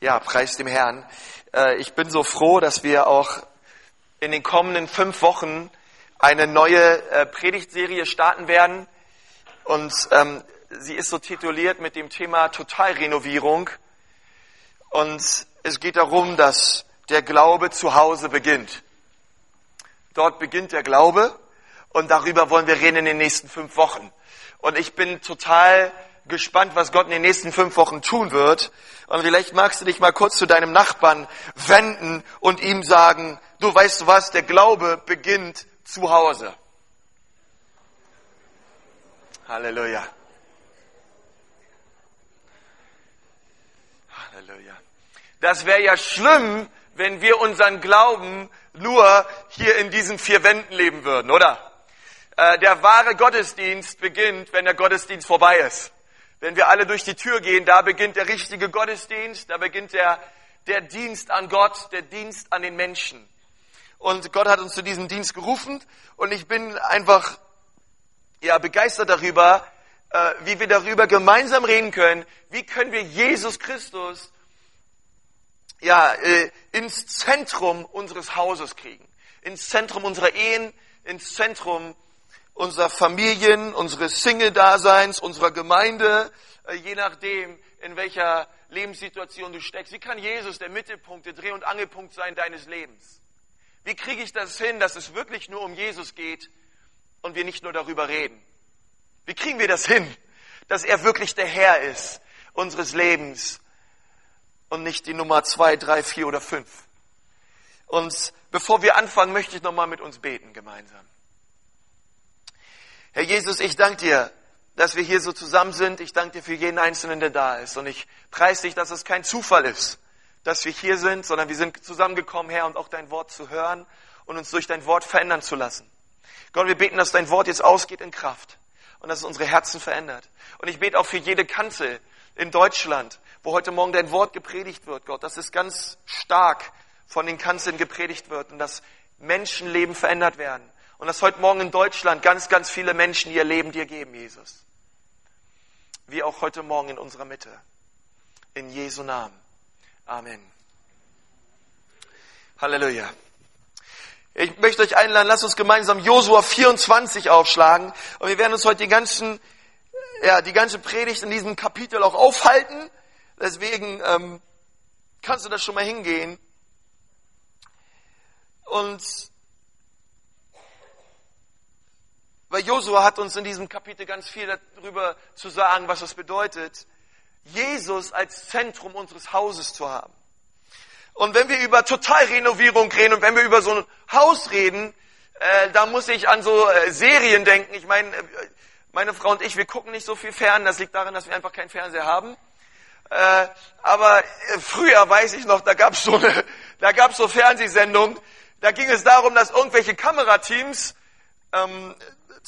Ja, preis dem Herrn. Äh, ich bin so froh, dass wir auch in den kommenden fünf Wochen eine neue äh, Predigtserie starten werden. Und ähm, sie ist so tituliert mit dem Thema Totalrenovierung. Und es geht darum, dass der Glaube zu Hause beginnt. Dort beginnt der Glaube und darüber wollen wir reden in den nächsten fünf Wochen. Und ich bin total gespannt, was Gott in den nächsten fünf Wochen tun wird. Und vielleicht magst du dich mal kurz zu deinem Nachbarn wenden und ihm sagen, du weißt was, der Glaube beginnt zu Hause. Halleluja. Halleluja. Das wäre ja schlimm, wenn wir unseren Glauben nur hier in diesen vier Wänden leben würden, oder? Äh, der wahre Gottesdienst beginnt, wenn der Gottesdienst vorbei ist. Wenn wir alle durch die Tür gehen, da beginnt der richtige Gottesdienst, da beginnt der, der Dienst an Gott, der Dienst an den Menschen. Und Gott hat uns zu diesem Dienst gerufen und ich bin einfach ja, begeistert darüber, äh, wie wir darüber gemeinsam reden können, wie können wir Jesus Christus ja, äh, ins Zentrum unseres Hauses kriegen, ins Zentrum unserer Ehen, ins Zentrum unserer Familien, unseres Single-Daseins, unserer Gemeinde, äh, je nachdem, in welcher Lebenssituation du steckst. Wie kann Jesus der Mittelpunkt, der Dreh- und Angelpunkt sein deines Lebens? Wie kriege ich das hin, dass es wirklich nur um Jesus geht und wir nicht nur darüber reden? Wie kriegen wir das hin, dass er wirklich der Herr ist unseres Lebens und nicht die Nummer zwei, drei, vier oder fünf? Und bevor wir anfangen, möchte ich nochmal mit uns beten gemeinsam. Herr Jesus, ich danke dir, dass wir hier so zusammen sind. Ich danke dir für jeden Einzelnen, der da ist. Und ich preise dich, dass es kein Zufall ist, dass wir hier sind, sondern wir sind zusammengekommen, Herr, und auch dein Wort zu hören und uns durch dein Wort verändern zu lassen. Gott, wir beten, dass dein Wort jetzt ausgeht in Kraft und dass es unsere Herzen verändert. Und ich bete auch für jede Kanzel in Deutschland, wo heute Morgen dein Wort gepredigt wird, Gott, dass es ganz stark von den Kanzeln gepredigt wird und dass Menschenleben verändert werden und dass heute Morgen in Deutschland ganz, ganz viele Menschen ihr Leben dir geben, Jesus. Wie auch heute Morgen in unserer Mitte. In Jesu Namen. Amen. Halleluja. Ich möchte euch einladen, lasst uns gemeinsam Josua 24 aufschlagen. Und wir werden uns heute die ganzen, ja, die ganze Predigt in diesem Kapitel auch aufhalten. Deswegen ähm, kannst du das schon mal hingehen. Und Weil Josua hat uns in diesem Kapitel ganz viel darüber zu sagen, was es bedeutet, Jesus als Zentrum unseres Hauses zu haben. Und wenn wir über Totalrenovierung reden und wenn wir über so ein Haus reden, äh, da muss ich an so äh, Serien denken. Ich meine, äh, meine Frau und ich, wir gucken nicht so viel fern. Das liegt daran, dass wir einfach keinen Fernseher haben. Äh, aber äh, früher weiß ich noch, da gab es so eine, da gab so Fernsehsendungen. Da ging es darum, dass irgendwelche Kamerateams ähm,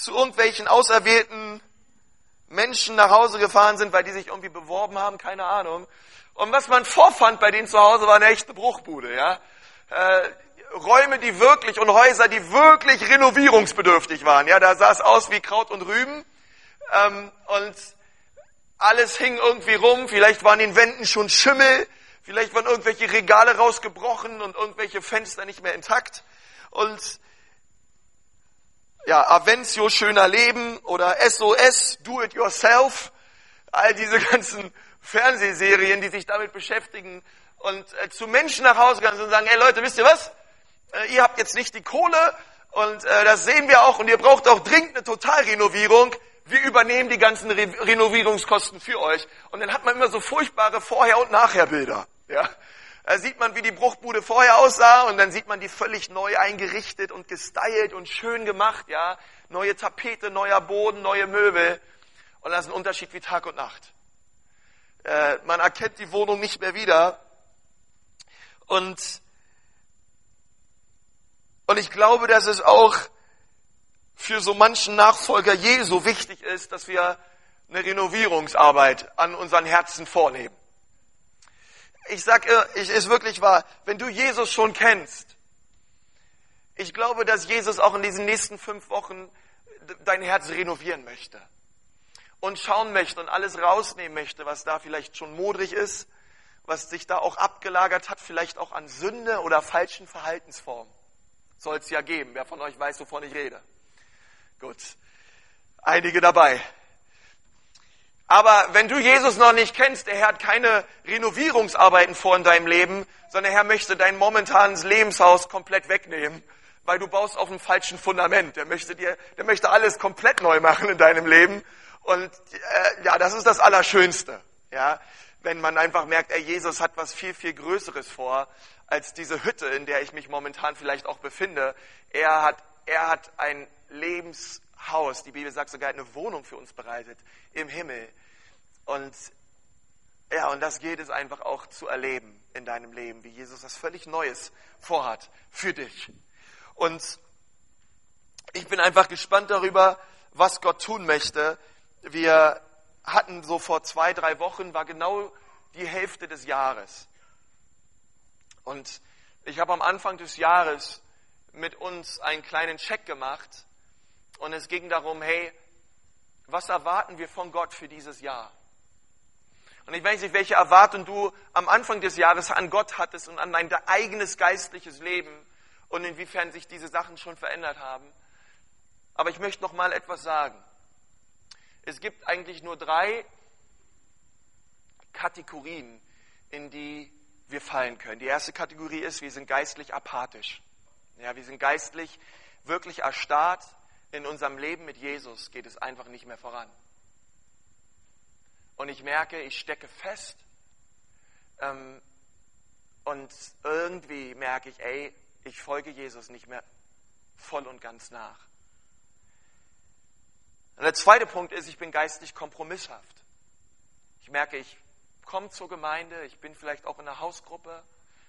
zu irgendwelchen auserwählten Menschen nach Hause gefahren sind, weil die sich irgendwie beworben haben, keine Ahnung. Und was man vorfand bei denen zu Hause, war eine echte Bruchbude, ja. Äh, Räume, die wirklich und Häuser, die wirklich renovierungsbedürftig waren, ja. Da sah es aus wie Kraut und Rüben ähm, und alles hing irgendwie rum. Vielleicht waren in den Wänden schon Schimmel, vielleicht waren irgendwelche Regale rausgebrochen und irgendwelche Fenster nicht mehr intakt und ja, Avencio, schöner Leben oder SOS, do it yourself, all diese ganzen Fernsehserien, die sich damit beschäftigen und äh, zu Menschen nach Hause gehen und sagen, hey Leute, wisst ihr was? Äh, ihr habt jetzt nicht die Kohle und äh, das sehen wir auch und ihr braucht auch dringend eine Totalrenovierung. Wir übernehmen die ganzen Re Renovierungskosten für euch. Und dann hat man immer so furchtbare Vorher- und Nachherbilder. Ja? Da sieht man, wie die Bruchbude vorher aussah und dann sieht man die völlig neu eingerichtet und gestylt und schön gemacht, ja. Neue Tapete, neuer Boden, neue Möbel. Und das ist ein Unterschied wie Tag und Nacht. Äh, man erkennt die Wohnung nicht mehr wieder. Und, und ich glaube, dass es auch für so manchen Nachfolger Jesu wichtig ist, dass wir eine Renovierungsarbeit an unseren Herzen vornehmen ich sage, ich ist wirklich wahr, wenn du Jesus schon kennst, ich glaube, dass Jesus auch in diesen nächsten fünf Wochen dein Herz renovieren möchte und schauen möchte und alles rausnehmen möchte, was da vielleicht schon modrig ist, was sich da auch abgelagert hat, vielleicht auch an Sünde oder falschen Verhaltensformen. Soll es ja geben. Wer von euch weiß, wovon ich rede? Gut. Einige dabei. Aber wenn du Jesus noch nicht kennst, der Herr hat keine Renovierungsarbeiten vor in deinem Leben, sondern der Herr möchte dein momentanes Lebenshaus komplett wegnehmen, weil du baust auf einem falschen Fundament. Der möchte dir, der möchte alles komplett neu machen in deinem Leben. Und äh, ja, das ist das Allerschönste. Ja, wenn man einfach merkt, ey, Jesus hat was viel, viel Größeres vor als diese Hütte, in der ich mich momentan vielleicht auch befinde. Er hat, er hat ein Lebenshaus, die Bibel sagt sogar, eine Wohnung für uns bereitet im Himmel. Und ja, und das gilt es einfach auch zu erleben in deinem Leben, wie Jesus was völlig Neues vorhat für dich. Und ich bin einfach gespannt darüber, was Gott tun möchte. Wir hatten so vor zwei, drei Wochen, war genau die Hälfte des Jahres. Und ich habe am Anfang des Jahres mit uns einen kleinen Check gemacht und es ging darum, hey, was erwarten wir von Gott für dieses Jahr? Und ich weiß nicht, welche Erwartung du am Anfang des Jahres an Gott hattest und an dein eigenes geistliches Leben und inwiefern sich diese Sachen schon verändert haben. Aber ich möchte noch mal etwas sagen. Es gibt eigentlich nur drei Kategorien, in die wir fallen können. Die erste Kategorie ist, wir sind geistlich apathisch. Ja, wir sind geistlich wirklich erstarrt. In unserem Leben mit Jesus geht es einfach nicht mehr voran. Und ich merke, ich stecke fest. Ähm, und irgendwie merke ich, ey, ich folge Jesus nicht mehr voll und ganz nach. Und der zweite Punkt ist, ich bin geistlich kompromisshaft. Ich merke, ich komme zur Gemeinde, ich bin vielleicht auch in einer Hausgruppe,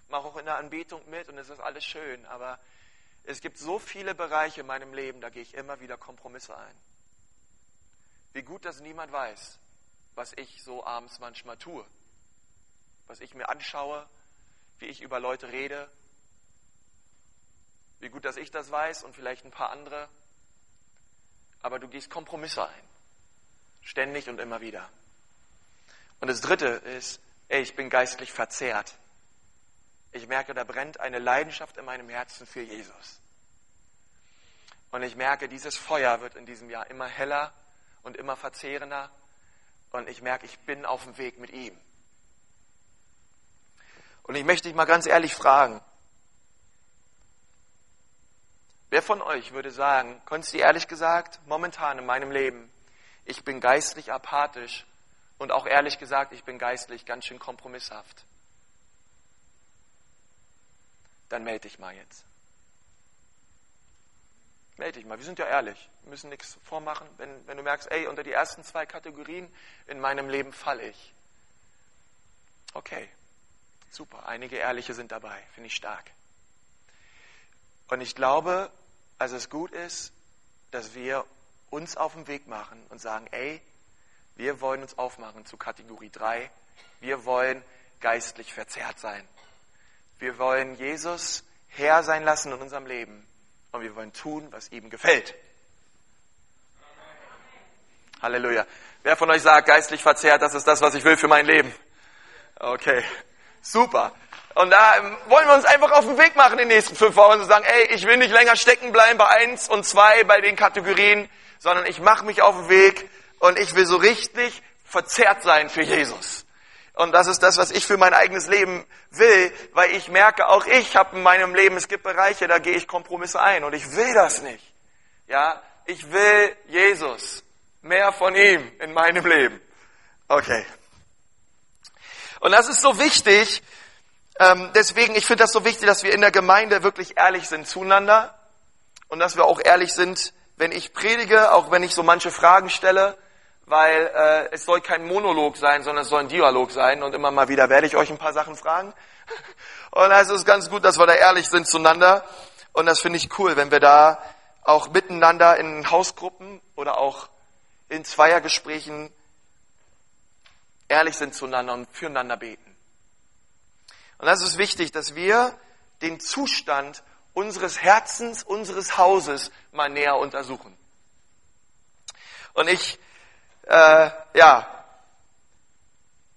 mache auch in der Anbetung mit und es ist alles schön, aber es gibt so viele Bereiche in meinem Leben, da gehe ich immer wieder Kompromisse ein. Wie gut, dass niemand weiß, was ich so abends manchmal tue, was ich mir anschaue, wie ich über Leute rede. Wie gut, dass ich das weiß und vielleicht ein paar andere aber du gehst Kompromisse ein. Ständig und immer wieder. Und das Dritte ist, ey, ich bin geistlich verzehrt. Ich merke, da brennt eine Leidenschaft in meinem Herzen für Jesus. Und ich merke, dieses Feuer wird in diesem Jahr immer heller und immer verzehrender. Und ich merke, ich bin auf dem Weg mit ihm. Und ich möchte dich mal ganz ehrlich fragen, Wer von euch würde sagen, Konsti, ehrlich gesagt, momentan in meinem Leben, ich bin geistlich apathisch und auch ehrlich gesagt, ich bin geistlich ganz schön kompromisshaft? Dann melde dich mal jetzt. Melde dich mal, wir sind ja ehrlich, wir müssen nichts vormachen. Wenn, wenn du merkst, ey, unter die ersten zwei Kategorien in meinem Leben falle ich. Okay, super, einige Ehrliche sind dabei, finde ich stark. Und ich glaube, also es gut ist, dass wir uns auf den Weg machen und sagen, ey, wir wollen uns aufmachen zu Kategorie 3. Wir wollen geistlich verzerrt sein. Wir wollen Jesus Herr sein lassen in unserem Leben. Und wir wollen tun, was ihm gefällt. Halleluja. Wer von euch sagt, geistlich verzerrt, das ist das, was ich will für mein Leben? Okay. Super. Und da ähm, wollen wir uns einfach auf den Weg machen in den nächsten fünf Wochen und sagen, ey, ich will nicht länger stecken bleiben bei eins und zwei bei den Kategorien, sondern ich mache mich auf den Weg und ich will so richtig verzerrt sein für Jesus. Und das ist das, was ich für mein eigenes Leben will, weil ich merke, auch ich habe in meinem Leben, es gibt Bereiche, da gehe ich Kompromisse ein und ich will das nicht. Ja, ich will Jesus, mehr von ihm in meinem Leben. Okay. Und das ist so wichtig, ähm, deswegen, ich finde das so wichtig, dass wir in der Gemeinde wirklich ehrlich sind zueinander und dass wir auch ehrlich sind, wenn ich predige, auch wenn ich so manche Fragen stelle, weil äh, es soll kein Monolog sein, sondern es soll ein Dialog sein und immer mal wieder werde ich euch ein paar Sachen fragen. Und es ist ganz gut, dass wir da ehrlich sind zueinander und das finde ich cool, wenn wir da auch miteinander in Hausgruppen oder auch in Zweiergesprächen ehrlich sind zueinander und füreinander beten. Und das ist wichtig, dass wir den Zustand unseres Herzens, unseres Hauses mal näher untersuchen. Und ich, äh, ja,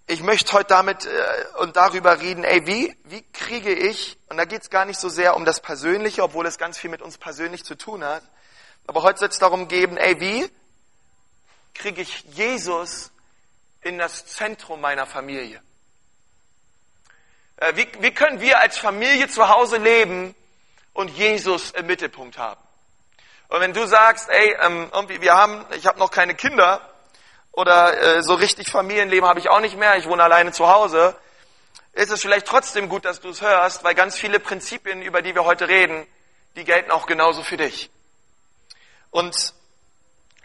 ich möchte heute damit äh, und darüber reden, ey, wie, wie kriege ich, und da geht es gar nicht so sehr um das Persönliche, obwohl es ganz viel mit uns persönlich zu tun hat, aber heute soll es darum gehen, ey, wie kriege ich Jesus in das Zentrum meiner Familie? Äh, wie, wie können wir als Familie zu Hause leben und Jesus im Mittelpunkt haben? Und wenn du sagst, ey, ähm, irgendwie, wir haben, ich habe noch keine Kinder oder äh, so richtig Familienleben habe ich auch nicht mehr, ich wohne alleine zu Hause, ist es vielleicht trotzdem gut, dass du es hörst, weil ganz viele Prinzipien, über die wir heute reden, die gelten auch genauso für dich. Und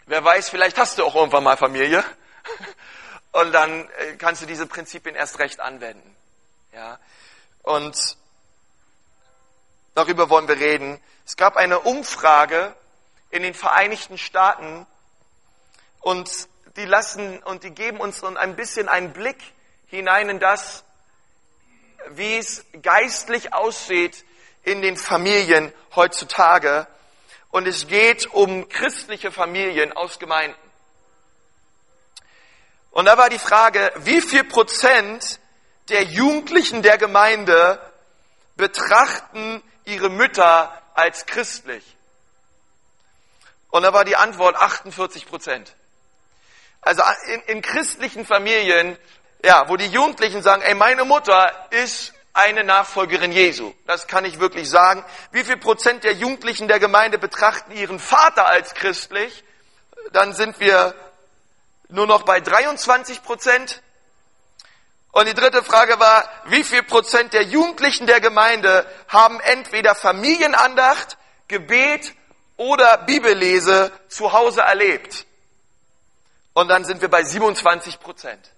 wer weiß, vielleicht hast du auch irgendwann mal Familie und dann äh, kannst du diese Prinzipien erst recht anwenden. Ja, und darüber wollen wir reden. Es gab eine Umfrage in den Vereinigten Staaten und die lassen und die geben uns ein bisschen einen Blick hinein in das, wie es geistlich aussieht in den Familien heutzutage. Und es geht um christliche Familien aus Gemeinden. Und da war die Frage, wie viel Prozent der Jugendlichen der Gemeinde betrachten ihre Mütter als christlich? Und da war die Antwort 48 Prozent. Also in, in christlichen Familien, ja, wo die Jugendlichen sagen, ey, meine Mutter ist eine Nachfolgerin Jesu. Das kann ich wirklich sagen. Wie viel Prozent der Jugendlichen der Gemeinde betrachten ihren Vater als christlich? Dann sind wir nur noch bei 23 Prozent. Und die dritte Frage war, wie viel Prozent der Jugendlichen der Gemeinde haben entweder Familienandacht, Gebet oder Bibellese zu Hause erlebt? Und dann sind wir bei 27 Prozent.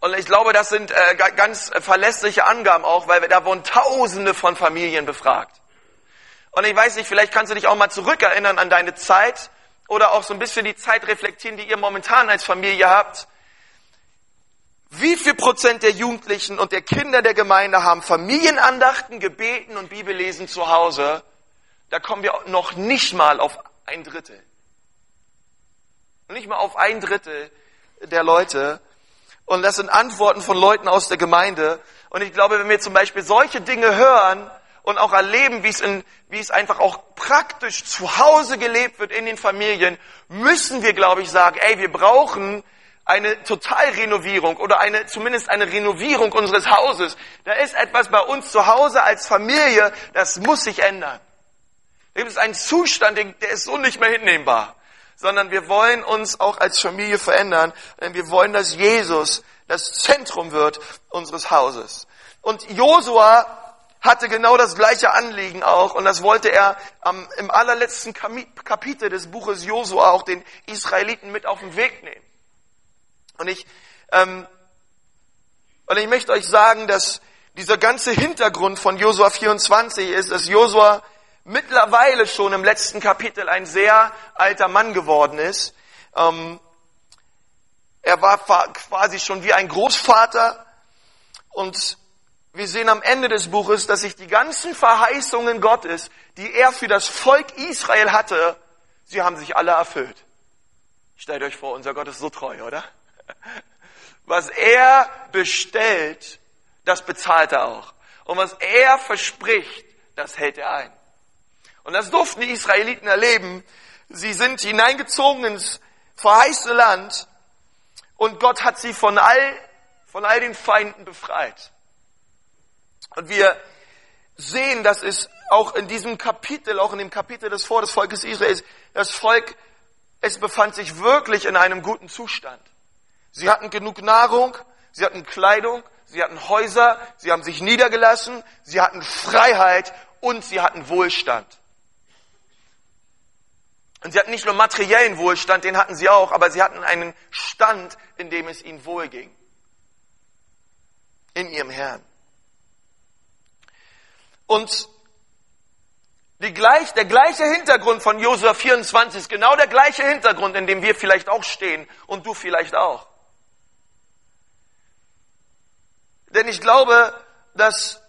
Und ich glaube, das sind äh, ganz verlässliche Angaben auch, weil da wurden Tausende von Familien befragt. Und ich weiß nicht, vielleicht kannst du dich auch mal zurückerinnern an deine Zeit oder auch so ein bisschen die Zeit reflektieren, die ihr momentan als Familie habt. Wie viel Prozent der Jugendlichen und der Kinder der Gemeinde haben Familienandachten, Gebeten und Bibellesen zu Hause? Da kommen wir noch nicht mal auf ein Drittel. Nicht mal auf ein Drittel der Leute. Und das sind Antworten von Leuten aus der Gemeinde. Und ich glaube, wenn wir zum Beispiel solche Dinge hören und auch erleben, wie es, in, wie es einfach auch praktisch zu Hause gelebt wird in den Familien, müssen wir, glaube ich, sagen, ey, wir brauchen eine Totalrenovierung oder eine, zumindest eine Renovierung unseres Hauses. Da ist etwas bei uns zu Hause als Familie, das muss sich ändern. Da gibt es einen Zustand, der ist so nicht mehr hinnehmbar sondern wir wollen uns auch als Familie verändern, denn wir wollen, dass Jesus das Zentrum wird unseres Hauses. Und Josua hatte genau das gleiche Anliegen auch und das wollte er am, im allerletzten Kapitel des Buches Josua auch den Israeliten mit auf den Weg nehmen. Und ich, ähm, und ich möchte euch sagen, dass dieser ganze Hintergrund von Josua 24 ist, dass Josua mittlerweile schon im letzten Kapitel ein sehr alter Mann geworden ist. Ähm, er war quasi schon wie ein Großvater und wir sehen am Ende des Buches, dass sich die ganzen Verheißungen Gottes, die er für das Volk Israel hatte, sie haben sich alle erfüllt. Stellt euch vor, unser Gott ist so treu, oder? Was er bestellt, das bezahlt er auch. Und was er verspricht, das hält er ein. Und das durften die Israeliten erleben. Sie sind hineingezogen ins verheißene Land und Gott hat sie von all, von all den Feinden befreit. Und wir sehen, dass es auch in diesem Kapitel, auch in dem Kapitel des Vor des Volkes Israels, das Volk, es befand sich wirklich in einem guten Zustand. Sie hatten genug Nahrung, sie hatten Kleidung, sie hatten Häuser, sie haben sich niedergelassen, sie hatten Freiheit und sie hatten Wohlstand. Und sie hatten nicht nur materiellen Wohlstand, den hatten sie auch, aber sie hatten einen Stand, in dem es ihnen wohlging. In ihrem Herrn. Und gleich, der gleiche Hintergrund von Josua 24 ist genau der gleiche Hintergrund, in dem wir vielleicht auch stehen und du vielleicht auch. Denn ich glaube, dass,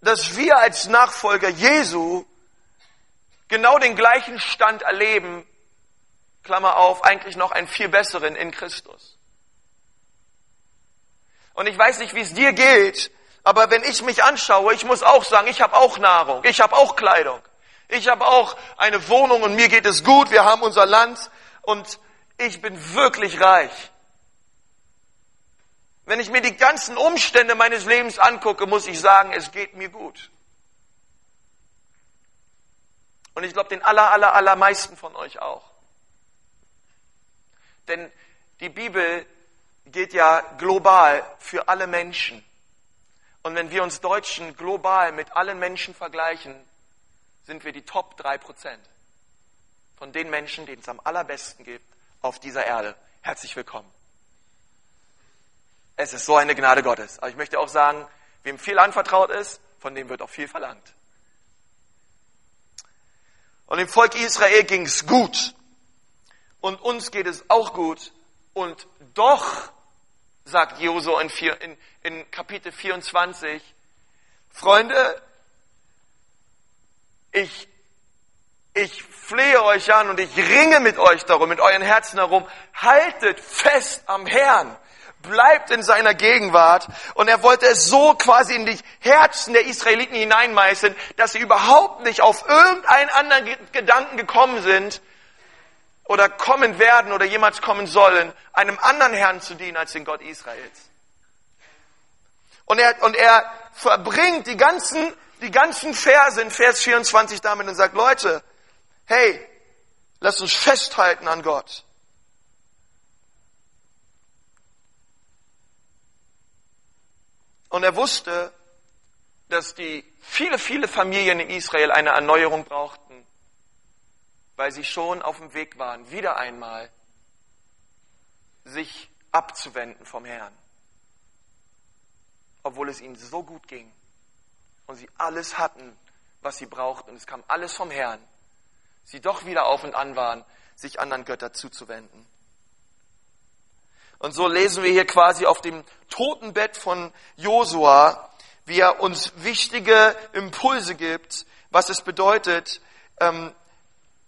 dass wir als Nachfolger Jesu genau den gleichen Stand erleben, Klammer auf, eigentlich noch einen viel besseren in Christus. Und ich weiß nicht, wie es dir geht, aber wenn ich mich anschaue, ich muss auch sagen, ich habe auch Nahrung, ich habe auch Kleidung, ich habe auch eine Wohnung und mir geht es gut, wir haben unser Land und ich bin wirklich reich. Wenn ich mir die ganzen Umstände meines Lebens angucke, muss ich sagen, es geht mir gut. Und ich glaube, den aller, aller, allermeisten von euch auch. Denn die Bibel geht ja global für alle Menschen. Und wenn wir uns Deutschen global mit allen Menschen vergleichen, sind wir die Top drei Prozent von den Menschen, denen es am allerbesten gibt auf dieser Erde. Herzlich willkommen. Es ist so eine Gnade Gottes. Aber ich möchte auch sagen, wem viel anvertraut ist, von dem wird auch viel verlangt. Und dem Volk Israel ging es gut. Und uns geht es auch gut. Und doch, sagt Josua in, in, in Kapitel 24, Freunde, ich, ich flehe euch an und ich ringe mit euch darum, mit euren Herzen herum, haltet fest am Herrn bleibt in seiner Gegenwart. Und er wollte es so quasi in die Herzen der Israeliten hineinmeißeln, dass sie überhaupt nicht auf irgendeinen anderen Gedanken gekommen sind oder kommen werden oder jemals kommen sollen, einem anderen Herrn zu dienen als den Gott Israels. Und er, und er verbringt die ganzen, die ganzen Verse in Vers 24 damit und sagt, Leute, hey, lasst uns festhalten an Gott. Und er wusste, dass die viele, viele Familien in Israel eine Erneuerung brauchten, weil sie schon auf dem Weg waren, wieder einmal sich abzuwenden vom Herrn. Obwohl es ihnen so gut ging und sie alles hatten, was sie brauchten und es kam alles vom Herrn, sie doch wieder auf und an waren, sich anderen Götter zuzuwenden. Und so lesen wir hier quasi auf dem Totenbett von Josua, wie er uns wichtige Impulse gibt, was es bedeutet, ähm,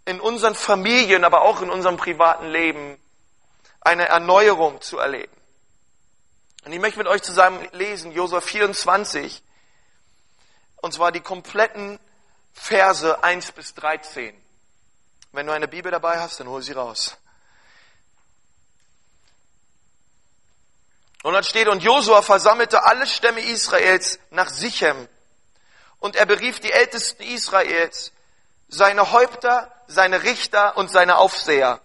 in unseren Familien, aber auch in unserem privaten Leben eine Erneuerung zu erleben. Und ich möchte mit euch zusammen lesen, Josua 24, und zwar die kompletten Verse 1 bis 13. Wenn du eine Bibel dabei hast, dann hol sie raus. Und dann steht, und Josua versammelte alle Stämme Israels nach Sichem. Und er berief die Ältesten Israels, seine Häupter, seine Richter und seine Aufseher.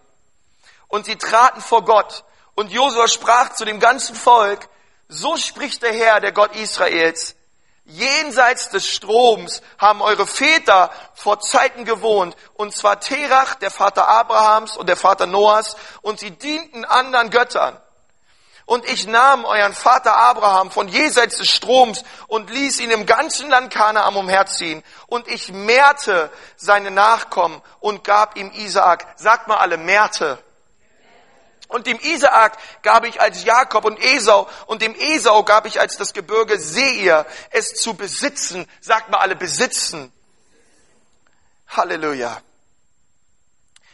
Und sie traten vor Gott. Und Josua sprach zu dem ganzen Volk, so spricht der Herr, der Gott Israels, jenseits des Stroms haben eure Väter vor Zeiten gewohnt, und zwar Terach, der Vater Abrahams und der Vater Noahs, und sie dienten anderen Göttern. Und ich nahm euren Vater Abraham von jenseits des Stroms und ließ ihn im ganzen Land Kanaan umherziehen. Und ich mehrte seine Nachkommen und gab ihm Isaak. Sagt mal alle, mehrte. Und dem Isaak gab ich als Jakob und Esau und dem Esau gab ich als das Gebirge Seir, es zu besitzen. Sagt mal alle, besitzen. Halleluja.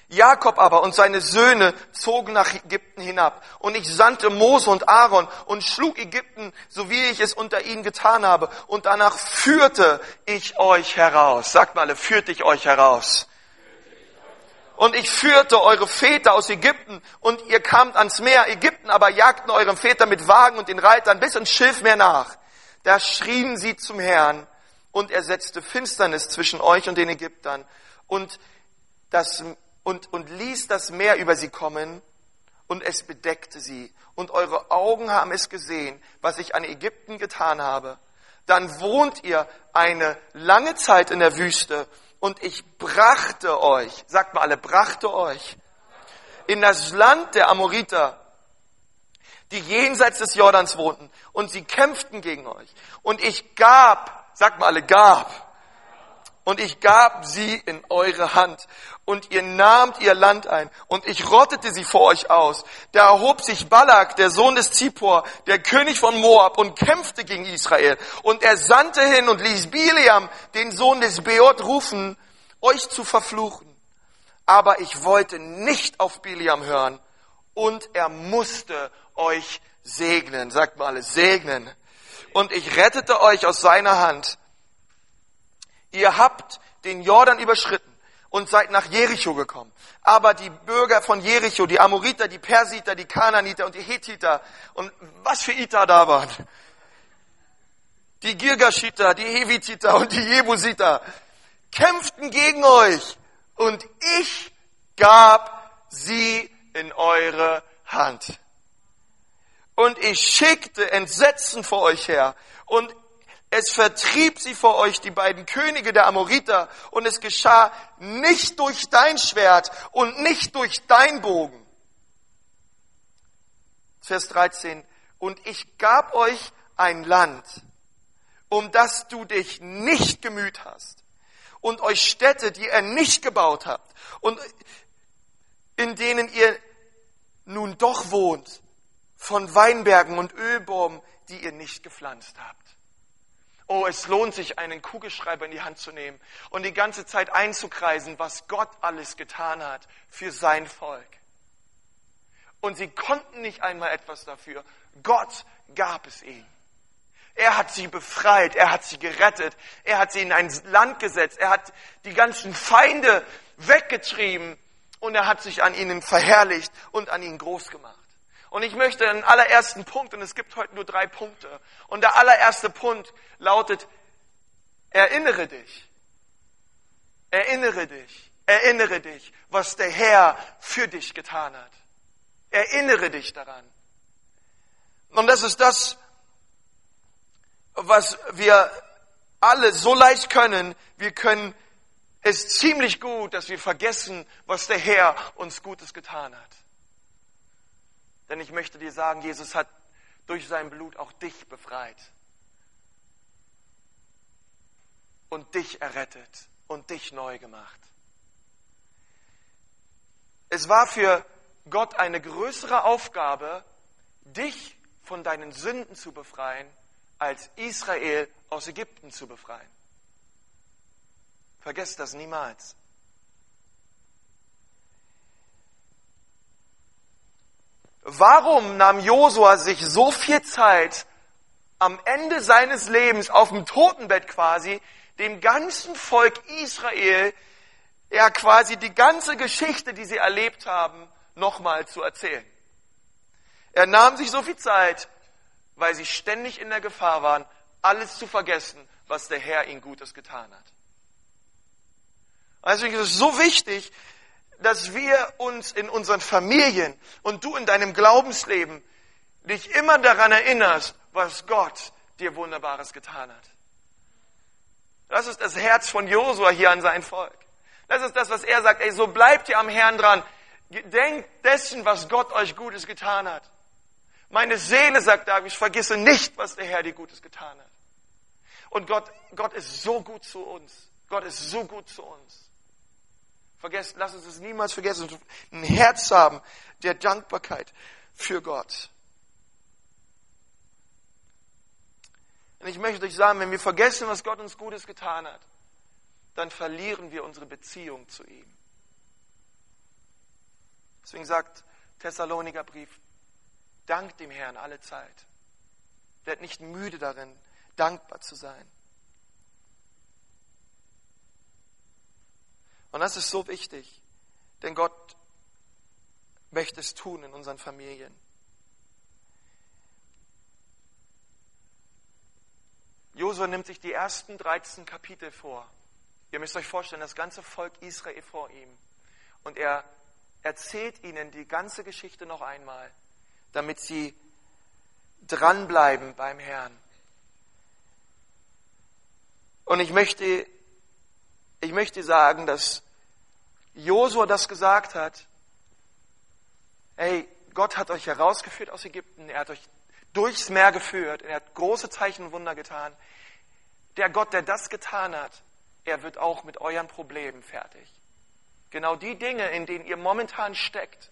Jakob aber und seine Söhne zogen nach Ägypten hinab. Und ich sandte Mose und Aaron und schlug Ägypten, so wie ich es unter ihnen getan habe. Und danach führte ich euch heraus. Sagt mal, führte ich euch heraus. Und ich führte eure Väter aus Ägypten und ihr kamt ans Meer. Ägypten aber jagten euren Väter mit Wagen und den Reitern bis ins Schilfmeer nach. Da schrien sie zum Herrn und er setzte Finsternis zwischen euch und den Ägyptern. Und das und, und ließ das Meer über sie kommen und es bedeckte sie. Und eure Augen haben es gesehen, was ich an Ägypten getan habe. Dann wohnt ihr eine lange Zeit in der Wüste und ich brachte euch, sagt mal alle, brachte euch in das Land der Amoriter, die jenseits des Jordans wohnten und sie kämpften gegen euch. Und ich gab, sagt mal alle, gab und ich gab sie in eure Hand und ihr nahmt ihr Land ein und ich rottete sie vor euch aus. Da erhob sich Balak, der Sohn des Zippor, der König von Moab und kämpfte gegen Israel und er sandte hin und ließ Bileam, den Sohn des Beot, rufen, euch zu verfluchen. aber ich wollte nicht auf Biliam hören und er musste euch segnen. Sagt mal alle, segnen. Und ich rettete euch aus seiner Hand. Ihr habt den Jordan überschritten und seid nach Jericho gekommen. Aber die Bürger von Jericho, die Amoriter, die Persiter, die Kananiter und die Hethiter und was für Iter da waren. Die Girgashiter, die Hevititer und die Jebusiter kämpften gegen euch und ich gab sie in eure Hand. Und ich schickte Entsetzen vor euch her und es vertrieb sie vor euch, die beiden Könige der Amoriter, und es geschah nicht durch dein Schwert und nicht durch dein Bogen. Vers 13. Und ich gab euch ein Land, um das du dich nicht gemüht hast, und euch Städte, die ihr nicht gebaut habt, und in denen ihr nun doch wohnt, von Weinbergen und Ölbäumen, die ihr nicht gepflanzt habt. Oh, es lohnt sich, einen Kugelschreiber in die Hand zu nehmen und die ganze Zeit einzukreisen, was Gott alles getan hat für sein Volk. Und sie konnten nicht einmal etwas dafür. Gott gab es ihnen. Er hat sie befreit, er hat sie gerettet, er hat sie in ein Land gesetzt, er hat die ganzen Feinde weggetrieben und er hat sich an ihnen verherrlicht und an ihnen groß gemacht. Und ich möchte einen allerersten Punkt, und es gibt heute nur drei Punkte. Und der allererste Punkt lautet, erinnere dich. Erinnere dich. Erinnere dich, was der Herr für dich getan hat. Erinnere dich daran. Und das ist das, was wir alle so leicht können. Wir können es ziemlich gut, dass wir vergessen, was der Herr uns Gutes getan hat. Denn ich möchte dir sagen, Jesus hat durch sein Blut auch dich befreit und dich errettet und dich neu gemacht. Es war für Gott eine größere Aufgabe, dich von deinen Sünden zu befreien, als Israel aus Ägypten zu befreien. Vergesst das niemals. Warum nahm Josua sich so viel Zeit am Ende seines Lebens auf dem Totenbett quasi, dem ganzen Volk Israel, ja quasi die ganze Geschichte, die sie erlebt haben, nochmal zu erzählen? Er nahm sich so viel Zeit, weil sie ständig in der Gefahr waren, alles zu vergessen, was der Herr ihnen Gutes getan hat. Deswegen ist es so wichtig, dass wir uns in unseren Familien und du in deinem Glaubensleben dich immer daran erinnerst, was Gott dir Wunderbares getan hat. Das ist das Herz von Josua hier an sein Volk. Das ist das, was er sagt. Ey, so bleibt ihr am Herrn dran. Denkt dessen, was Gott euch Gutes getan hat. Meine Seele, sagt David, vergisse nicht, was der Herr dir Gutes getan hat. Und Gott, Gott ist so gut zu uns. Gott ist so gut zu uns. Vergesst, lass uns es niemals vergessen. Ein Herz haben der Dankbarkeit für Gott. Und ich möchte euch sagen, wenn wir vergessen, was Gott uns Gutes getan hat, dann verlieren wir unsere Beziehung zu ihm. Deswegen sagt Thessaloniker Brief, dankt dem Herrn alle Zeit. Werdet nicht müde darin, dankbar zu sein. Und das ist so wichtig, denn Gott möchte es tun in unseren Familien. Josua nimmt sich die ersten 13 Kapitel vor. Ihr müsst euch vorstellen, das ganze Volk Israel vor ihm. Und er erzählt ihnen die ganze Geschichte noch einmal, damit sie dranbleiben beim Herrn. Und ich möchte ich möchte sagen, dass Josua das gesagt hat. Hey, Gott hat euch herausgeführt aus Ägypten. Er hat euch durchs Meer geführt. Er hat große Zeichen und Wunder getan. Der Gott, der das getan hat, er wird auch mit euren Problemen fertig. Genau die Dinge, in denen ihr momentan steckt.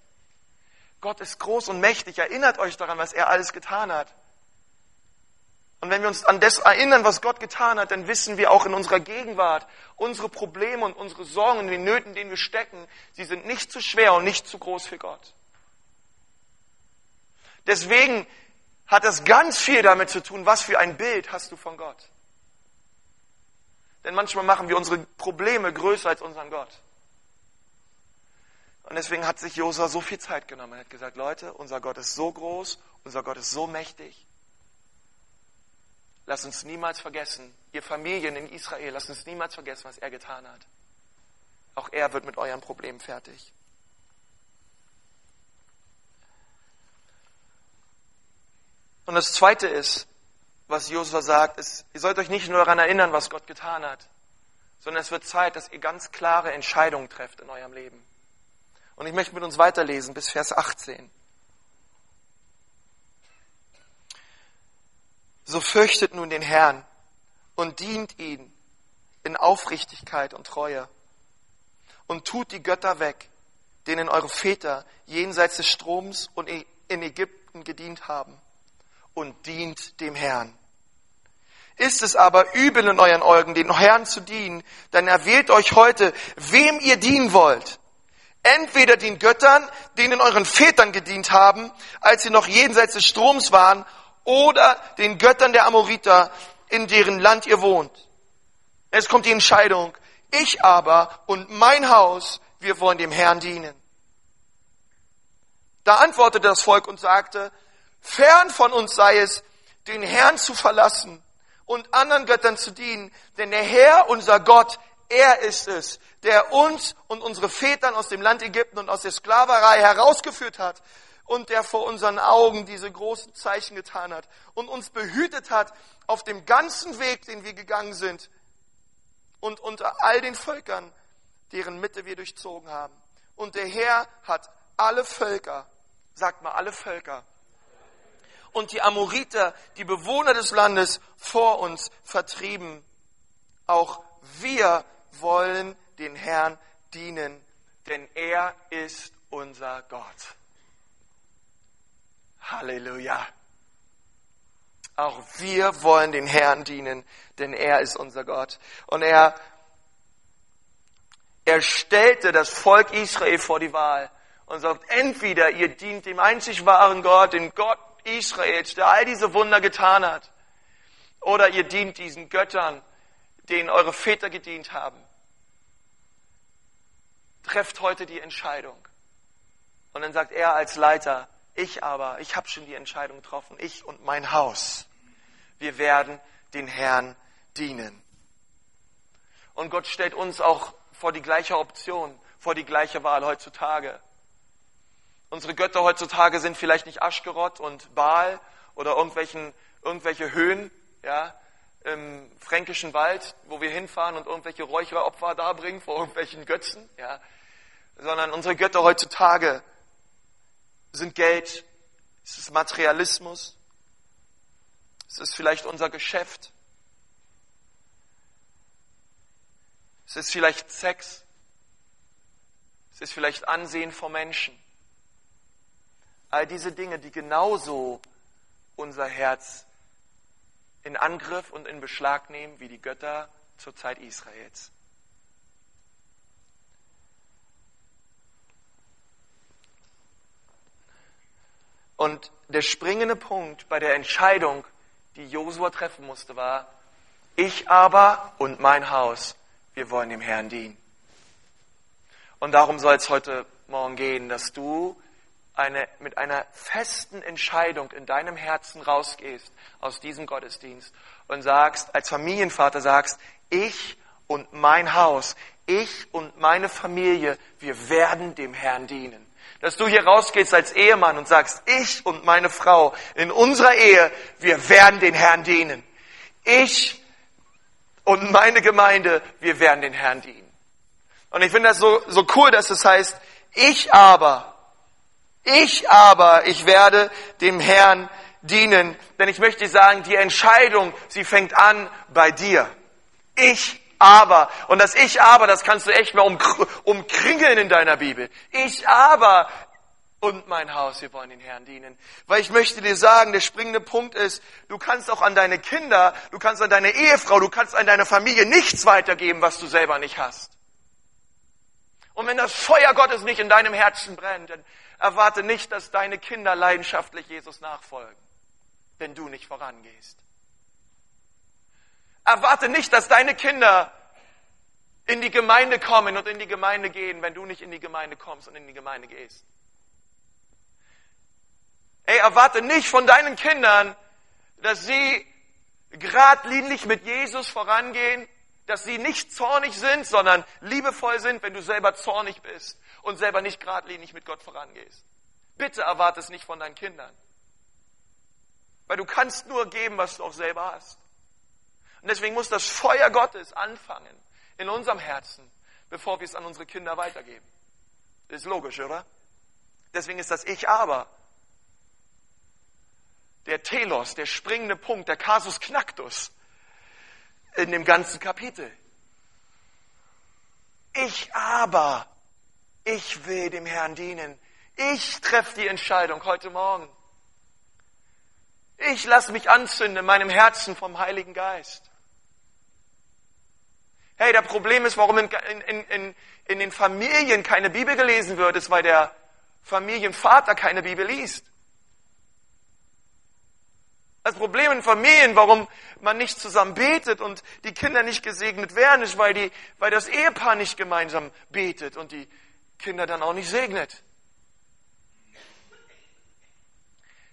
Gott ist groß und mächtig. Erinnert euch daran, was er alles getan hat. Und wenn wir uns an das erinnern, was Gott getan hat, dann wissen wir auch in unserer Gegenwart, unsere Probleme und unsere Sorgen und die Nöten, in denen wir stecken, sie sind nicht zu schwer und nicht zu groß für Gott. Deswegen hat das ganz viel damit zu tun, was für ein Bild hast du von Gott. Denn manchmal machen wir unsere Probleme größer als unseren Gott. Und deswegen hat sich Josua so viel Zeit genommen. Er hat gesagt, Leute, unser Gott ist so groß, unser Gott ist so mächtig. Lasst uns niemals vergessen, ihr Familien in Israel, lasst uns niemals vergessen, was er getan hat. Auch er wird mit euren Problemen fertig. Und das Zweite ist, was Josua sagt, ist, ihr sollt euch nicht nur daran erinnern, was Gott getan hat, sondern es wird Zeit, dass ihr ganz klare Entscheidungen trefft in eurem Leben. Und ich möchte mit uns weiterlesen bis Vers 18. So fürchtet nun den Herrn und dient ihn in Aufrichtigkeit und Treue und tut die Götter weg, denen eure Väter jenseits des Stroms und in Ägypten gedient haben und dient dem Herrn. Ist es aber übel in euren Augen, den Herrn zu dienen, dann erwählt euch heute, wem ihr dienen wollt entweder den Göttern, denen euren Vätern gedient haben, als sie noch jenseits des Stroms waren, oder den Göttern der Amoriter, in deren Land ihr wohnt. Es kommt die Entscheidung. Ich aber und mein Haus, wir wollen dem Herrn dienen. Da antwortete das Volk und sagte, fern von uns sei es, den Herrn zu verlassen und anderen Göttern zu dienen, denn der Herr, unser Gott, er ist es, der uns und unsere Vätern aus dem Land Ägypten und aus der Sklaverei herausgeführt hat und der vor unseren Augen diese großen Zeichen getan hat und uns behütet hat auf dem ganzen Weg, den wir gegangen sind und unter all den Völkern, deren Mitte wir durchzogen haben. Und der Herr hat alle Völker, sagt mal alle Völker, und die Amoriter, die Bewohner des Landes vor uns vertrieben. Auch wir wollen den Herrn dienen, denn er ist unser Gott. Halleluja. Auch wir wollen den Herrn dienen, denn er ist unser Gott. Und er, er stellte das Volk Israel vor die Wahl und sagt, entweder ihr dient dem einzig wahren Gott, dem Gott Israels, der all diese Wunder getan hat, oder ihr dient diesen Göttern, denen eure Väter gedient haben trefft heute die Entscheidung. Und dann sagt er als Leiter, ich aber, ich habe schon die Entscheidung getroffen, ich und mein Haus, wir werden den Herrn dienen. Und Gott stellt uns auch vor die gleiche Option, vor die gleiche Wahl heutzutage. Unsere Götter heutzutage sind vielleicht nicht Aschgerott und Baal oder irgendwelchen, irgendwelche Höhen, ja, im fränkischen Wald, wo wir hinfahren und irgendwelche Räucheropfer darbringen vor irgendwelchen Götzen, ja sondern unsere Götter heutzutage sind Geld, es ist Materialismus, es ist vielleicht unser Geschäft, es ist vielleicht Sex, es ist vielleicht Ansehen vor Menschen. All diese Dinge, die genauso unser Herz in Angriff und in Beschlag nehmen wie die Götter zur Zeit Israels. Und der springende Punkt bei der Entscheidung, die Josua treffen musste, war, ich aber und mein Haus, wir wollen dem Herrn dienen. Und darum soll es heute Morgen gehen, dass du eine, mit einer festen Entscheidung in deinem Herzen rausgehst aus diesem Gottesdienst und sagst, als Familienvater sagst, ich und mein Haus, ich und meine Familie, wir werden dem Herrn dienen. Dass du hier rausgehst als Ehemann und sagst, ich und meine Frau in unserer Ehe, wir werden den Herrn dienen. Ich und meine Gemeinde, wir werden den Herrn dienen. Und ich finde das so, so cool, dass es heißt, ich aber, ich aber, ich werde dem Herrn dienen. Denn ich möchte sagen, die Entscheidung, sie fängt an bei dir. Ich aber. Und das Ich aber, das kannst du echt mal umkringeln in deiner Bibel. Ich aber und mein Haus, wir wollen den Herrn dienen. Weil ich möchte dir sagen, der springende Punkt ist, du kannst auch an deine Kinder, du kannst an deine Ehefrau, du kannst an deine Familie nichts weitergeben, was du selber nicht hast. Und wenn das Feuer Gottes nicht in deinem Herzen brennt, dann erwarte nicht, dass deine Kinder leidenschaftlich Jesus nachfolgen, wenn du nicht vorangehst. Erwarte nicht, dass deine Kinder in die Gemeinde kommen und in die Gemeinde gehen, wenn du nicht in die Gemeinde kommst und in die Gemeinde gehst. Ey, erwarte nicht von deinen Kindern, dass sie geradlinig mit Jesus vorangehen, dass sie nicht zornig sind, sondern liebevoll sind, wenn du selber zornig bist und selber nicht geradlinig mit Gott vorangehst. Bitte erwarte es nicht von deinen Kindern. Weil du kannst nur geben, was du auch selber hast. Und deswegen muss das Feuer Gottes anfangen in unserem Herzen, bevor wir es an unsere Kinder weitergeben. Ist logisch, oder? Deswegen ist das Ich aber der Telos, der springende Punkt, der Kasus Knacktus in dem ganzen Kapitel. Ich aber, ich will dem Herrn dienen. Ich treffe die Entscheidung heute Morgen. Ich lasse mich anzünden in meinem Herzen vom Heiligen Geist. Hey, der Problem ist, warum in, in, in, in den Familien keine Bibel gelesen wird, ist, weil der Familienvater keine Bibel liest. Das Problem in Familien, warum man nicht zusammen betet und die Kinder nicht gesegnet werden, ist, weil, die, weil das Ehepaar nicht gemeinsam betet und die Kinder dann auch nicht segnet.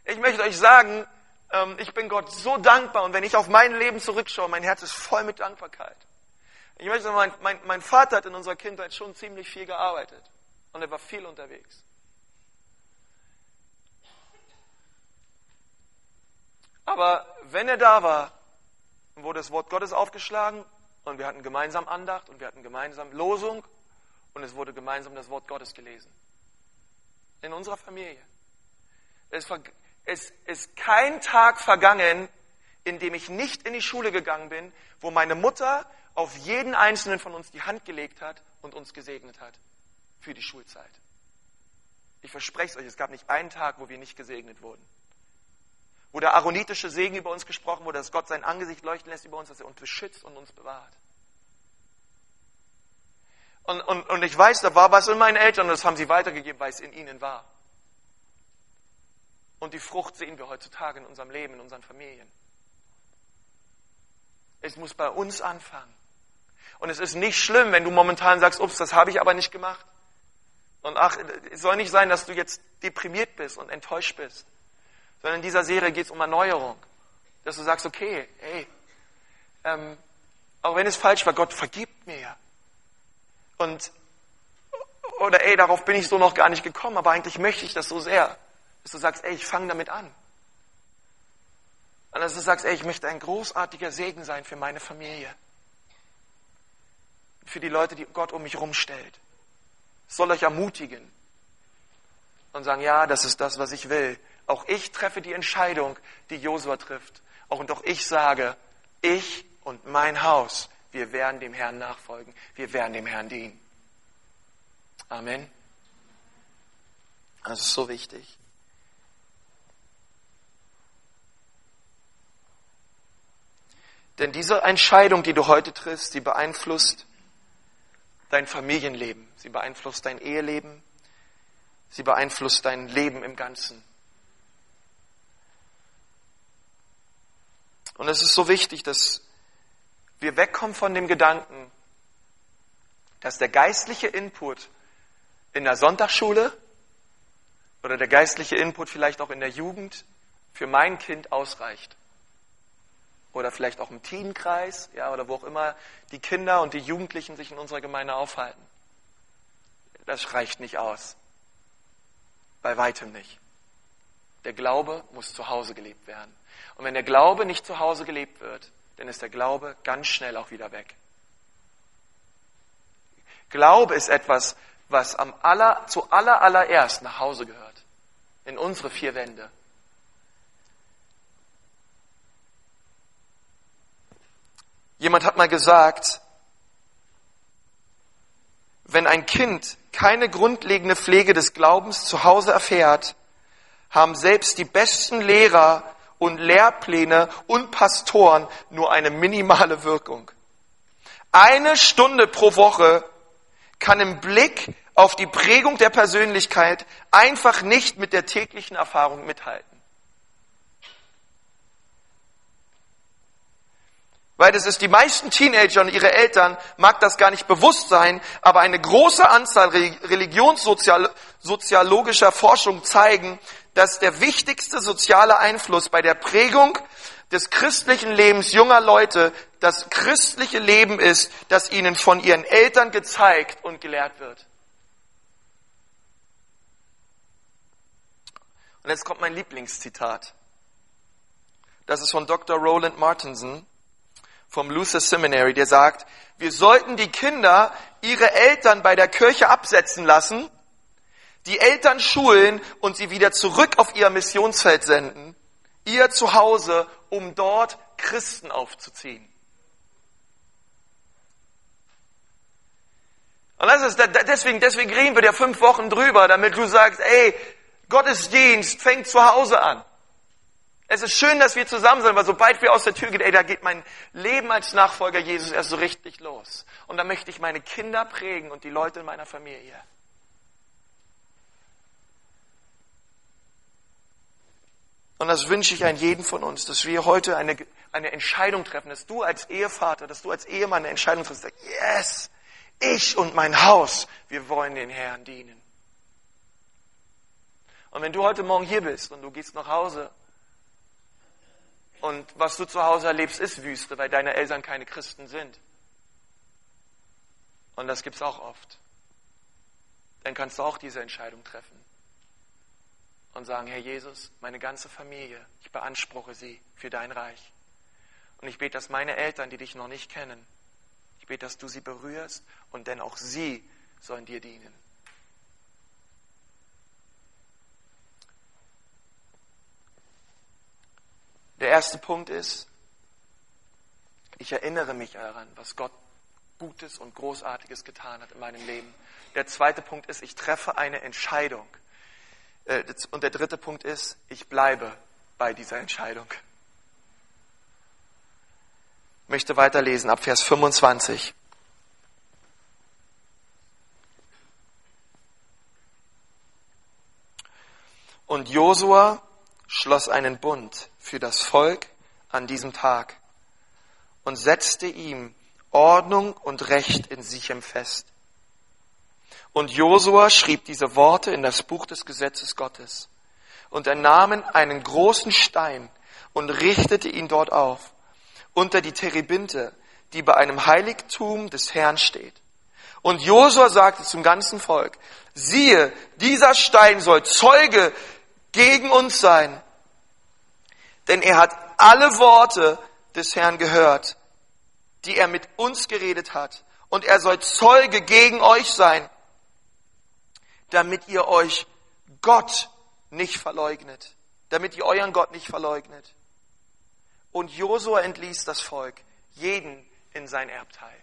Ich möchte euch sagen, ähm, ich bin Gott so dankbar und wenn ich auf mein Leben zurückschaue, mein Herz ist voll mit Dankbarkeit. Ich möchte sagen, mein, mein, mein Vater hat in unserer Kindheit schon ziemlich viel gearbeitet und er war viel unterwegs. Aber wenn er da war, wurde das Wort Gottes aufgeschlagen und wir hatten gemeinsam Andacht und wir hatten gemeinsam Losung und es wurde gemeinsam das Wort Gottes gelesen. In unserer Familie. Es, es ist kein Tag vergangen, in dem ich nicht in die Schule gegangen bin, wo meine Mutter auf jeden einzelnen von uns die Hand gelegt hat und uns gesegnet hat für die Schulzeit. Ich verspreche es euch, es gab nicht einen Tag, wo wir nicht gesegnet wurden wo der aaronitische Segen über uns gesprochen wurde, dass Gott sein Angesicht leuchten lässt über uns, dass er uns beschützt und uns bewahrt. Und, und, und ich weiß, da war was in meinen Eltern und das haben sie weitergegeben, weil es in ihnen war. Und die Frucht sehen wir heutzutage in unserem Leben, in unseren Familien. Es muss bei uns anfangen. Und es ist nicht schlimm, wenn du momentan sagst, ups, das habe ich aber nicht gemacht. Und ach, es soll nicht sein, dass du jetzt deprimiert bist und enttäuscht bist sondern in dieser Serie geht es um Erneuerung. Dass du sagst, okay, hey, ähm, auch wenn es falsch war, Gott vergibt mir. Und, oder ey, darauf bin ich so noch gar nicht gekommen, aber eigentlich möchte ich das so sehr. Dass du sagst, ey, ich fange damit an. Und dass du sagst, ey, ich möchte ein großartiger Segen sein für meine Familie. Für die Leute, die Gott um mich rumstellt. soll euch ermutigen und sagen, ja, das ist das, was ich will. Auch ich treffe die Entscheidung, die Josua trifft. Auch und auch ich sage, ich und mein Haus, wir werden dem Herrn nachfolgen. Wir werden dem Herrn dienen. Amen. Das ist so wichtig. Denn diese Entscheidung, die du heute triffst, die beeinflusst dein Familienleben, sie beeinflusst dein Eheleben, sie beeinflusst dein Leben im Ganzen. Und es ist so wichtig, dass wir wegkommen von dem Gedanken, dass der geistliche Input in der Sonntagsschule oder der geistliche Input vielleicht auch in der Jugend für mein Kind ausreicht. Oder vielleicht auch im Teenkreis, ja, oder wo auch immer die Kinder und die Jugendlichen sich in unserer Gemeinde aufhalten. Das reicht nicht aus. Bei weitem nicht. Der Glaube muss zu Hause gelebt werden. Und wenn der Glaube nicht zu Hause gelebt wird, dann ist der Glaube ganz schnell auch wieder weg. Glaube ist etwas, was am aller, zu aller, allererst nach Hause gehört. In unsere vier Wände. Jemand hat mal gesagt, wenn ein Kind keine grundlegende Pflege des Glaubens zu Hause erfährt, haben selbst die besten Lehrer und Lehrpläne und Pastoren nur eine minimale Wirkung. Eine Stunde pro Woche kann im Blick auf die Prägung der Persönlichkeit einfach nicht mit der täglichen Erfahrung mithalten. Weil das ist, die meisten Teenager und ihre Eltern mag das gar nicht bewusst sein, aber eine große Anzahl religionssoziologischer Forschung zeigen, dass der wichtigste soziale Einfluss bei der Prägung des christlichen Lebens junger Leute das christliche Leben ist, das ihnen von ihren Eltern gezeigt und gelehrt wird. Und jetzt kommt mein Lieblingszitat. Das ist von Dr. Roland Martinson vom Luther Seminary, der sagt, wir sollten die Kinder ihre Eltern bei der Kirche absetzen lassen, die Eltern schulen und sie wieder zurück auf ihr Missionsfeld senden, ihr Zuhause, um dort Christen aufzuziehen. Und das ist, deswegen, deswegen reden wir ja fünf Wochen drüber, damit du sagst, ey, Gottesdienst fängt zu Hause an. Es ist schön, dass wir zusammen sind, weil sobald wir aus der Tür gehen, ey, da geht mein Leben als Nachfolger Jesus erst so richtig los. Und da möchte ich meine Kinder prägen und die Leute in meiner Familie. Und das wünsche ich an jeden von uns, dass wir heute eine, eine Entscheidung treffen, dass du als Ehevater, dass du als Ehemann eine Entscheidung triffst, yes, ich und mein Haus, wir wollen den Herrn dienen. Und wenn du heute Morgen hier bist und du gehst nach Hause und was du zu Hause erlebst, ist Wüste, weil deine Eltern keine Christen sind. Und das gibt es auch oft. Dann kannst du auch diese Entscheidung treffen und sagen, Herr Jesus, meine ganze Familie, ich beanspruche sie für dein Reich. Und ich bete, dass meine Eltern, die dich noch nicht kennen, ich bete, dass du sie berührst und denn auch sie sollen dir dienen. Der erste Punkt ist, ich erinnere mich daran, was Gott Gutes und Großartiges getan hat in meinem Leben. Der zweite Punkt ist, ich treffe eine Entscheidung. Äh, und der dritte Punkt ist, ich bleibe bei dieser Entscheidung. Ich möchte weiterlesen ab Vers 25. Und Josua schloss einen Bund für das Volk an diesem Tag und setzte ihm Ordnung und Recht in Sichem fest. Und Josua schrieb diese Worte in das Buch des Gesetzes Gottes. Und er nahm einen großen Stein und richtete ihn dort auf, unter die Terebinte, die bei einem Heiligtum des Herrn steht. Und Josua sagte zum ganzen Volk, siehe, dieser Stein soll Zeuge gegen uns sein denn er hat alle Worte des Herrn gehört, die er mit uns geredet hat. Und er soll Zeuge gegen euch sein, damit ihr euch Gott nicht verleugnet, damit ihr euren Gott nicht verleugnet. Und Josua entließ das Volk, jeden in sein Erbteil.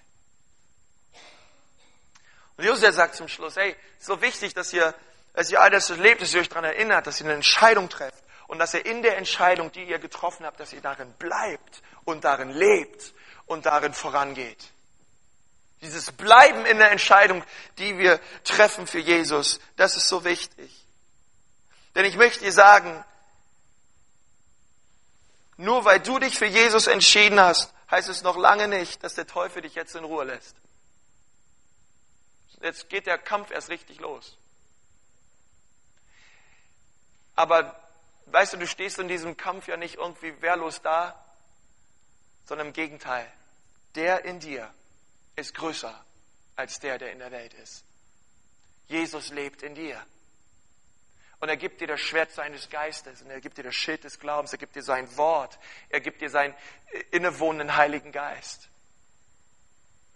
Und Josua sagt zum Schluss, hey, so wichtig, dass ihr, dass ihr all das lebt, dass ihr euch daran erinnert, dass ihr eine Entscheidung trefft und dass ihr in der Entscheidung, die ihr getroffen habt, dass ihr darin bleibt und darin lebt und darin vorangeht. Dieses Bleiben in der Entscheidung, die wir treffen für Jesus, das ist so wichtig. Denn ich möchte dir sagen, nur weil du dich für Jesus entschieden hast, heißt es noch lange nicht, dass der Teufel dich jetzt in Ruhe lässt. Jetzt geht der Kampf erst richtig los. Aber Weißt du, du stehst in diesem Kampf ja nicht irgendwie wehrlos da, sondern im Gegenteil. Der in dir ist größer als der, der in der Welt ist. Jesus lebt in dir. Und er gibt dir das Schwert seines Geistes und er gibt dir das Schild des Glaubens, er gibt dir sein Wort, er gibt dir seinen innewohnenden Heiligen Geist.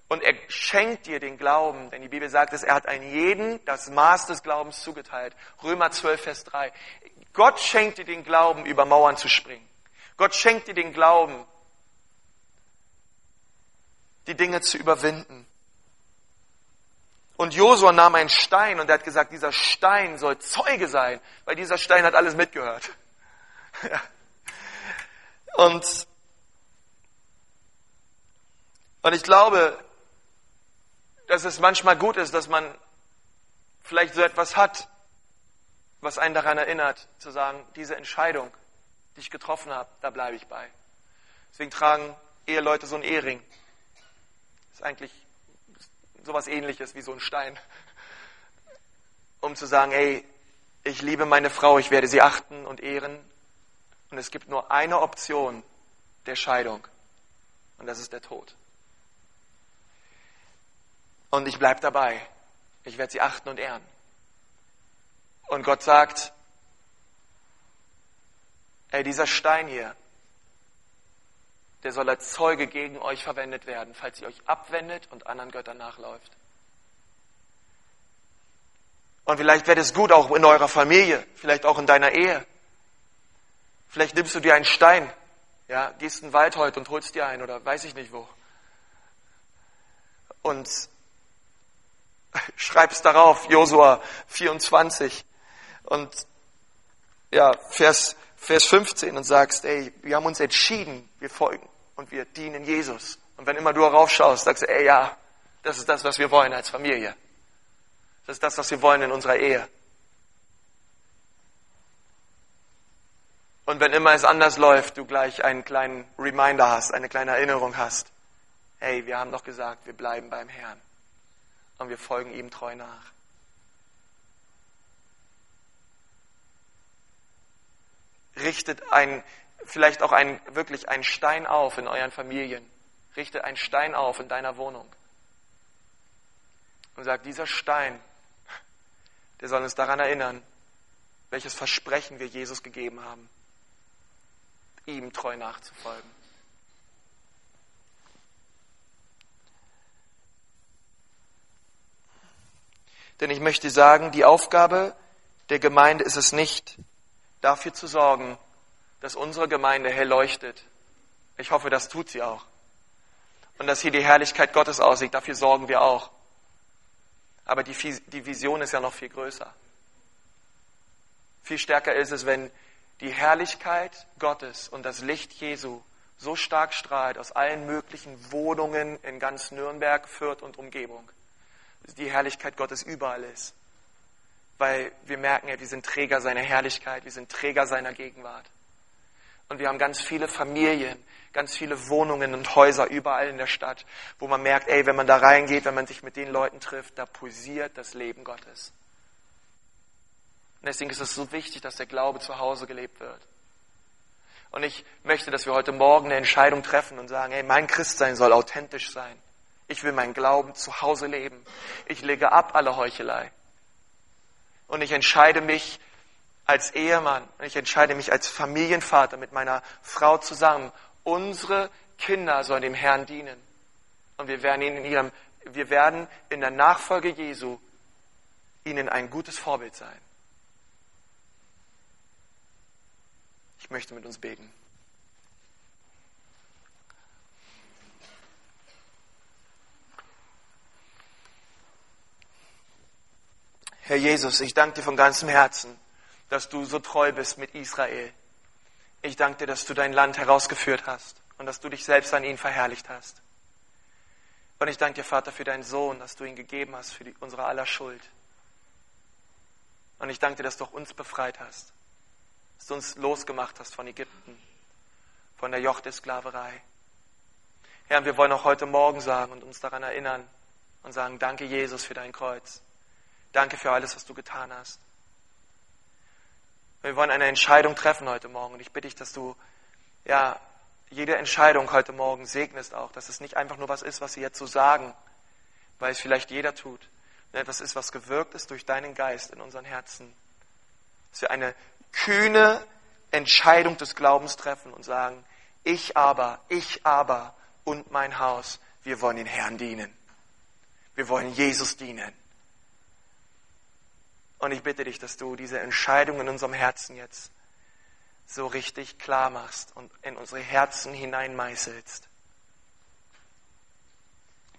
Und er schenkt dir den Glauben, denn die Bibel sagt es, er hat einen jeden das Maß des Glaubens zugeteilt. Römer 12, Vers 3. Gott schenkt dir den Glauben, über Mauern zu springen. Gott schenkt dir den Glauben, die Dinge zu überwinden. Und Josua nahm einen Stein und er hat gesagt, dieser Stein soll Zeuge sein, weil dieser Stein hat alles mitgehört. Und, und ich glaube, dass es manchmal gut ist, dass man vielleicht so etwas hat, was einen daran erinnert, zu sagen, diese Entscheidung, die ich getroffen habe, da bleibe ich bei. Deswegen tragen Eheleute so einen Ehering. Das ist eigentlich sowas ähnliches wie so ein Stein. Um zu sagen, ey, ich liebe meine Frau, ich werde sie achten und ehren. Und es gibt nur eine Option der Scheidung. Und das ist der Tod. Und ich bleibe dabei. Ich werde sie achten und ehren. Und Gott sagt, ey, dieser Stein hier, der soll als Zeuge gegen euch verwendet werden, falls ihr euch abwendet und anderen Göttern nachläuft. Und vielleicht wäre es gut auch in eurer Familie, vielleicht auch in deiner Ehe. Vielleicht nimmst du dir einen Stein, ja, gehst in den Wald heute und holst dir einen oder weiß ich nicht wo. Und schreibst darauf, Josua 24 und ja, Vers, Vers 15 und sagst, ey, wir haben uns entschieden, wir folgen und wir dienen Jesus. Und wenn immer du darauf schaust, sagst du, ey, ja, das ist das, was wir wollen als Familie. Das ist das, was wir wollen in unserer Ehe. Und wenn immer es anders läuft, du gleich einen kleinen Reminder hast, eine kleine Erinnerung hast. Hey, wir haben doch gesagt, wir bleiben beim Herrn. Und wir folgen ihm treu nach. Richtet ein, vielleicht auch ein, wirklich einen Stein auf in euren Familien. Richtet einen Stein auf in deiner Wohnung. Und sagt, dieser Stein, der soll uns daran erinnern, welches Versprechen wir Jesus gegeben haben, ihm treu nachzufolgen. Denn ich möchte sagen, die Aufgabe der Gemeinde ist es nicht, dafür zu sorgen, dass unsere Gemeinde hell leuchtet. Ich hoffe, das tut sie auch. Und dass hier die Herrlichkeit Gottes aussieht, dafür sorgen wir auch. Aber die, die Vision ist ja noch viel größer. Viel stärker ist es, wenn die Herrlichkeit Gottes und das Licht Jesu so stark strahlt aus allen möglichen Wohnungen in ganz Nürnberg, Fürth und Umgebung. Die Herrlichkeit Gottes überall ist. Weil wir merken ja, wir sind Träger seiner Herrlichkeit, wir sind Träger seiner Gegenwart. Und wir haben ganz viele Familien, ganz viele Wohnungen und Häuser überall in der Stadt, wo man merkt, ey, wenn man da reingeht, wenn man sich mit den Leuten trifft, da pulsiert das Leben Gottes. Und deswegen ist es so wichtig, dass der Glaube zu Hause gelebt wird. Und ich möchte, dass wir heute Morgen eine Entscheidung treffen und sagen, ey, mein Christsein soll authentisch sein. Ich will meinen Glauben zu Hause leben. Ich lege ab alle Heuchelei. Und ich entscheide mich als Ehemann und ich entscheide mich als Familienvater mit meiner Frau zusammen. Unsere Kinder sollen dem Herrn dienen. Und wir werden ihnen in ihrem, wir werden in der Nachfolge Jesu ihnen ein gutes Vorbild sein. Ich möchte mit uns beten. Herr Jesus, ich danke dir von ganzem Herzen dass du so treu bist mit Israel. Ich danke dir, dass du dein Land herausgeführt hast und dass du dich selbst an ihn verherrlicht hast. Und ich danke dir, Vater, für deinen Sohn, dass du ihn gegeben hast für die, unsere aller Schuld. Und ich danke dir, dass du auch uns befreit hast, dass du uns losgemacht hast von Ägypten, von der Joch der Sklaverei. Herr, wir wollen auch heute Morgen sagen und uns daran erinnern und sagen, danke Jesus für dein Kreuz. Danke für alles, was du getan hast. Wir wollen eine Entscheidung treffen heute Morgen. Und ich bitte dich, dass du ja, jede Entscheidung heute Morgen segnest auch, dass es nicht einfach nur was ist, was sie jetzt so sagen, weil es vielleicht jeder tut, etwas ist, was gewirkt ist durch deinen Geist in unseren Herzen. Dass wir eine kühne Entscheidung des Glaubens treffen und sagen, ich aber, ich aber und mein Haus, wir wollen den Herrn dienen. Wir wollen Jesus dienen. Und ich bitte dich, dass du diese Entscheidung in unserem Herzen jetzt so richtig klar machst und in unsere Herzen hineinmeißelst.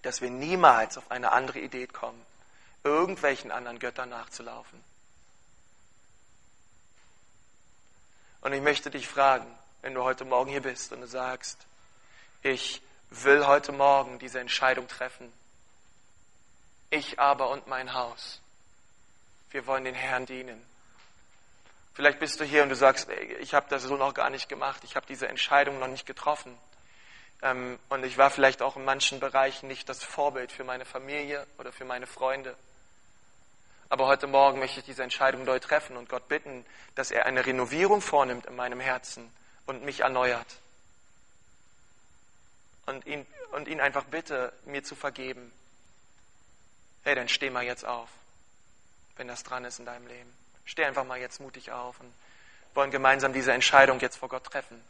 Dass wir niemals auf eine andere Idee kommen, irgendwelchen anderen Göttern nachzulaufen. Und ich möchte dich fragen, wenn du heute Morgen hier bist und du sagst, ich will heute Morgen diese Entscheidung treffen. Ich aber und mein Haus, wir wollen den Herrn dienen. Vielleicht bist du hier und du sagst, ich habe das so noch gar nicht gemacht, ich habe diese Entscheidung noch nicht getroffen. Ähm, und ich war vielleicht auch in manchen Bereichen nicht das Vorbild für meine Familie oder für meine Freunde. Aber heute Morgen möchte ich diese Entscheidung neu treffen und Gott bitten, dass er eine Renovierung vornimmt in meinem Herzen und mich erneuert. Und ihn, und ihn einfach bitte, mir zu vergeben. Hey, dann steh mal jetzt auf, wenn das dran ist in deinem Leben. Steh einfach mal jetzt mutig auf und wollen gemeinsam diese Entscheidung jetzt vor Gott treffen.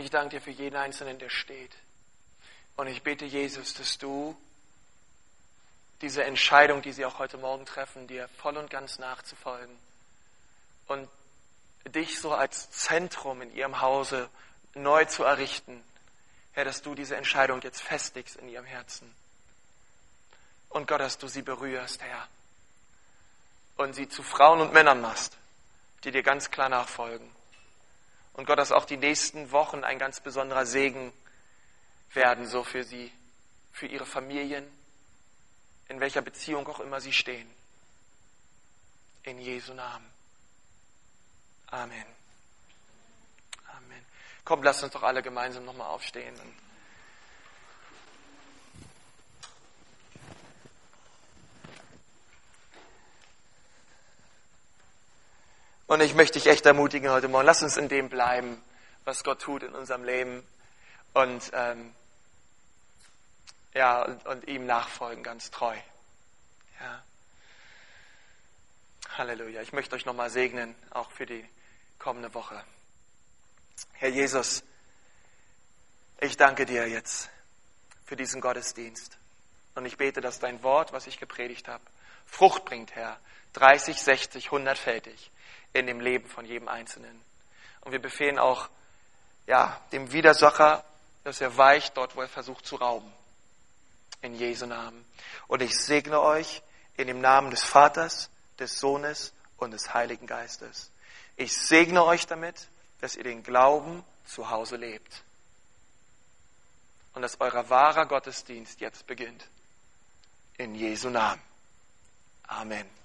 Ich danke dir für jeden Einzelnen, der steht. Und ich bete, Jesus, dass du diese Entscheidung, die sie auch heute Morgen treffen, dir voll und ganz nachzufolgen und dich so als Zentrum in ihrem Hause neu zu errichten, Herr, dass du diese Entscheidung jetzt festigst in ihrem Herzen. Und Gott, dass du sie berührst, Herr, und sie zu Frauen und Männern machst, die dir ganz klar nachfolgen. Und Gott, dass auch die nächsten Wochen ein ganz besonderer Segen werden, so für sie, für ihre Familien, in welcher Beziehung auch immer sie stehen. In Jesu Namen. Amen. Amen. Komm, lasst uns doch alle gemeinsam nochmal aufstehen. Und ich möchte dich echt ermutigen heute Morgen, lass uns in dem bleiben, was Gott tut in unserem Leben und, ähm, ja, und, und ihm nachfolgen, ganz treu. Ja. Halleluja. Ich möchte euch nochmal segnen, auch für die kommende Woche. Herr Jesus, ich danke dir jetzt für diesen Gottesdienst. Und ich bete, dass dein Wort, was ich gepredigt habe, Frucht bringt, Herr. 30, 60, 100-fältig in dem Leben von jedem Einzelnen. Und wir befehlen auch ja, dem Widersacher, dass er weicht dort, wo er versucht zu rauben. In Jesu Namen. Und ich segne euch in dem Namen des Vaters, des Sohnes und des Heiligen Geistes. Ich segne euch damit, dass ihr den Glauben zu Hause lebt. Und dass euer wahrer Gottesdienst jetzt beginnt. In Jesu Namen. Amen.